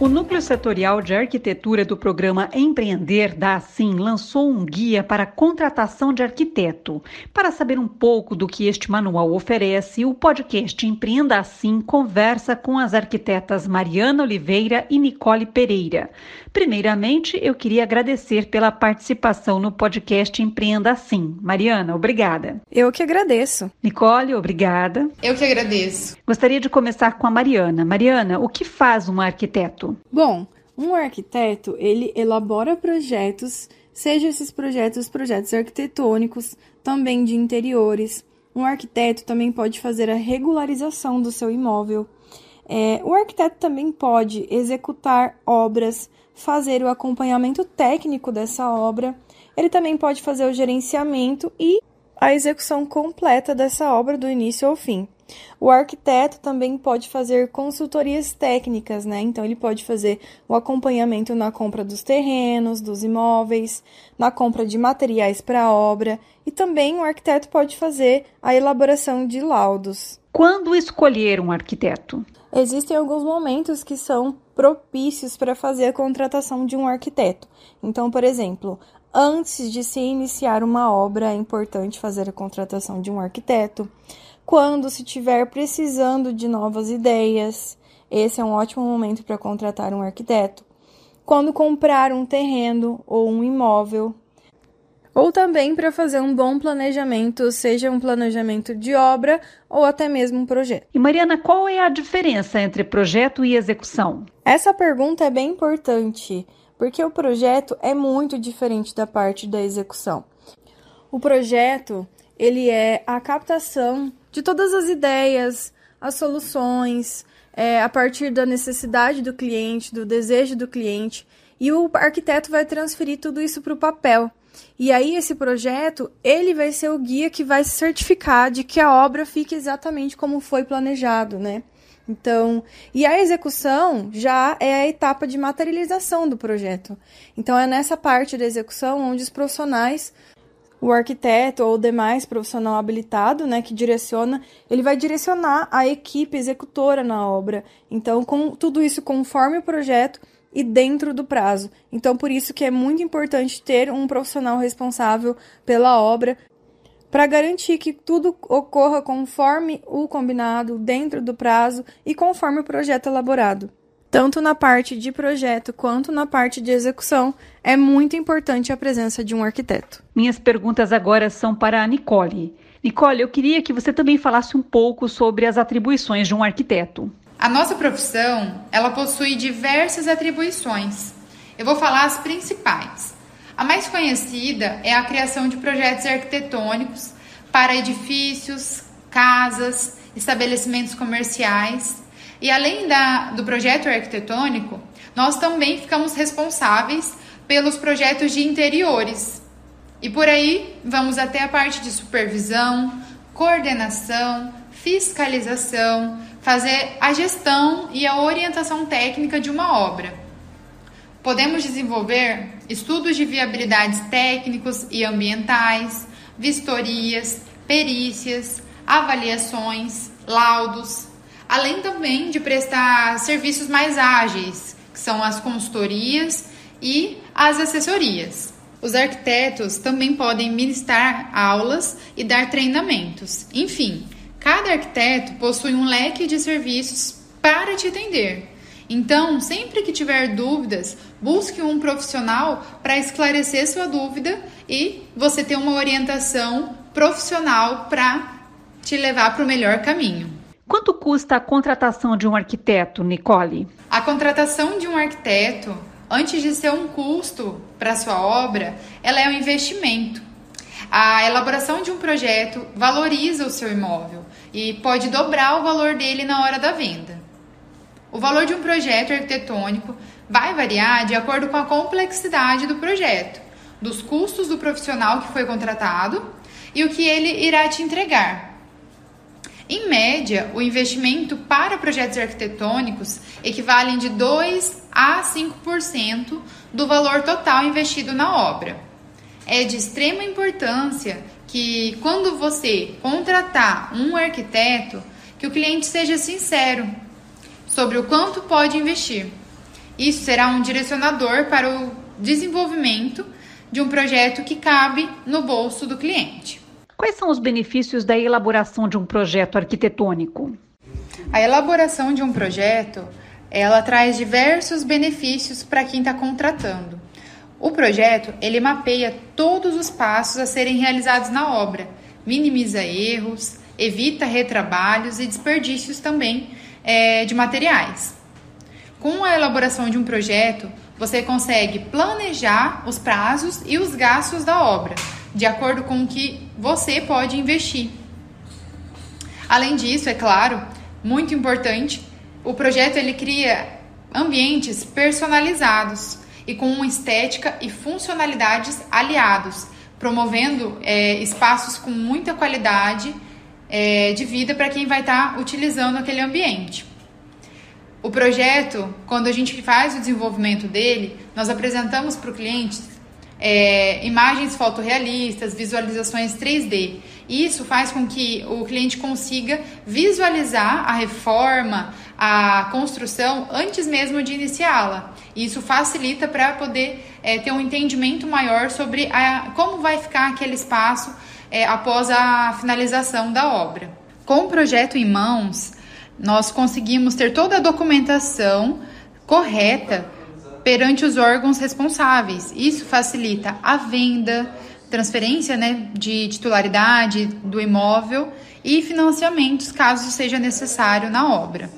O Núcleo Setorial de Arquitetura do programa Empreender da Assim lançou um guia para a contratação de arquiteto. Para saber um pouco do que este manual oferece, o podcast Empreenda Assim conversa com as arquitetas Mariana Oliveira e Nicole Pereira. Primeiramente, eu queria agradecer pela participação no podcast Empreenda Assim. Mariana, obrigada. Eu que agradeço. Nicole, obrigada. Eu que agradeço. Gostaria de começar com a Mariana. Mariana, o que faz um arquiteto? Bom, um arquiteto, ele elabora projetos, seja esses projetos projetos arquitetônicos, também de interiores. Um arquiteto também pode fazer a regularização do seu imóvel. É, o arquiteto também pode executar obras, fazer o acompanhamento técnico dessa obra. Ele também pode fazer o gerenciamento e a execução completa dessa obra do início ao fim. O arquiteto também pode fazer consultorias técnicas, né? Então, ele pode fazer o acompanhamento na compra dos terrenos, dos imóveis, na compra de materiais para a obra e também o arquiteto pode fazer a elaboração de laudos. Quando escolher um arquiteto? Existem alguns momentos que são propícios para fazer a contratação de um arquiteto. Então, por exemplo, antes de se iniciar uma obra, é importante fazer a contratação de um arquiteto. Quando se estiver precisando de novas ideias, esse é um ótimo momento para contratar um arquiteto. Quando comprar um terreno ou um imóvel, ou também para fazer um bom planejamento, seja um planejamento de obra ou até mesmo um projeto. E Mariana, qual é a diferença entre projeto e execução? Essa pergunta é bem importante, porque o projeto é muito diferente da parte da execução. O projeto, ele é a captação de todas as ideias, as soluções, é, a partir da necessidade do cliente, do desejo do cliente, e o arquiteto vai transferir tudo isso para o papel. E aí esse projeto, ele vai ser o guia que vai certificar de que a obra fique exatamente como foi planejado, né? Então, e a execução já é a etapa de materialização do projeto. Então é nessa parte da execução onde os profissionais o arquiteto ou o demais profissional habilitado, né, que direciona, ele vai direcionar a equipe executora na obra. Então, com tudo isso conforme o projeto, e dentro do prazo. Então, por isso que é muito importante ter um profissional responsável pela obra para garantir que tudo ocorra conforme o combinado, dentro do prazo e conforme o projeto elaborado. Tanto na parte de projeto quanto na parte de execução, é muito importante a presença de um arquiteto. Minhas perguntas agora são para a Nicole. Nicole, eu queria que você também falasse um pouco sobre as atribuições de um arquiteto. A nossa profissão, ela possui diversas atribuições. Eu vou falar as principais. A mais conhecida é a criação de projetos arquitetônicos para edifícios, casas, estabelecimentos comerciais. E além da, do projeto arquitetônico, nós também ficamos responsáveis pelos projetos de interiores. E por aí vamos até a parte de supervisão, coordenação, fiscalização, fazer a gestão e a orientação técnica de uma obra. Podemos desenvolver estudos de viabilidades técnicos e ambientais, vistorias, perícias, avaliações, laudos, além também de prestar serviços mais ágeis, que são as consultorias e as assessorias. Os arquitetos também podem ministrar aulas e dar treinamentos. Enfim, Cada arquiteto possui um leque de serviços para te atender. Então, sempre que tiver dúvidas, busque um profissional para esclarecer sua dúvida e você ter uma orientação profissional para te levar para o melhor caminho. Quanto custa a contratação de um arquiteto, Nicole? A contratação de um arquiteto, antes de ser um custo para sua obra, ela é um investimento. A elaboração de um projeto valoriza o seu imóvel e pode dobrar o valor dele na hora da venda. O valor de um projeto arquitetônico vai variar de acordo com a complexidade do projeto, dos custos do profissional que foi contratado e o que ele irá te entregar. Em média, o investimento para projetos arquitetônicos equivale de 2 a 5% do valor total investido na obra. É de extrema importância que quando você contratar um arquiteto, que o cliente seja sincero sobre o quanto pode investir. Isso será um direcionador para o desenvolvimento de um projeto que cabe no bolso do cliente. Quais são os benefícios da elaboração de um projeto arquitetônico? A elaboração de um projeto, ela traz diversos benefícios para quem está contratando. O projeto, ele mapeia todos os passos a serem realizados na obra, minimiza erros, evita retrabalhos e desperdícios também é, de materiais. Com a elaboração de um projeto, você consegue planejar os prazos e os gastos da obra, de acordo com o que você pode investir. Além disso, é claro, muito importante, o projeto ele cria ambientes personalizados e com uma estética e funcionalidades aliados, promovendo é, espaços com muita qualidade é, de vida para quem vai estar tá utilizando aquele ambiente. O projeto, quando a gente faz o desenvolvimento dele, nós apresentamos para o cliente é, imagens fotorrealistas, visualizações 3D. Isso faz com que o cliente consiga visualizar a reforma, a construção antes mesmo de iniciá-la. Isso facilita para poder é, ter um entendimento maior sobre a, como vai ficar aquele espaço é, após a finalização da obra. Com o projeto em mãos, nós conseguimos ter toda a documentação correta perante os órgãos responsáveis. Isso facilita a venda, transferência né, de titularidade do imóvel e financiamentos, caso seja necessário na obra.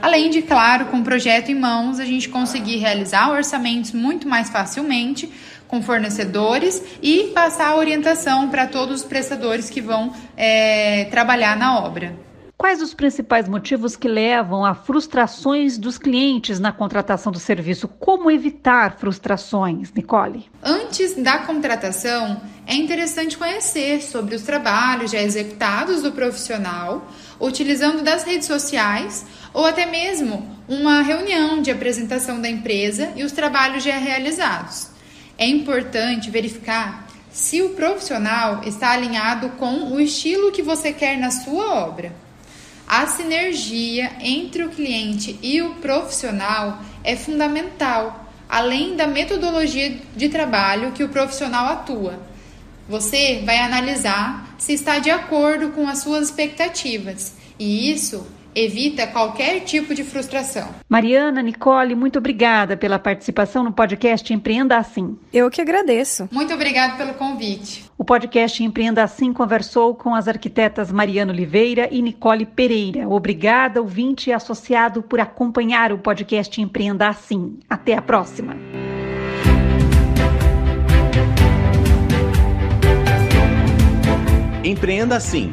Além de, claro, com o projeto em mãos, a gente conseguir realizar orçamentos muito mais facilmente com fornecedores e passar a orientação para todos os prestadores que vão é, trabalhar na obra. Quais os principais motivos que levam a frustrações dos clientes na contratação do serviço? Como evitar frustrações, Nicole? Antes da contratação, é interessante conhecer sobre os trabalhos já executados do profissional, utilizando das redes sociais ou até mesmo uma reunião de apresentação da empresa e os trabalhos já realizados. É importante verificar se o profissional está alinhado com o estilo que você quer na sua obra. A sinergia entre o cliente e o profissional é fundamental, além da metodologia de trabalho que o profissional atua. Você vai analisar se está de acordo com as suas expectativas, e isso evita qualquer tipo de frustração. Mariana, Nicole, muito obrigada pela participação no podcast Empreenda Assim. Eu que agradeço. Muito obrigada pelo convite. O podcast Empreenda Assim conversou com as arquitetas Mariana Oliveira e Nicole Pereira. Obrigada, ouvinte e associado, por acompanhar o podcast Empreenda Assim. Até a próxima. Empreenda Assim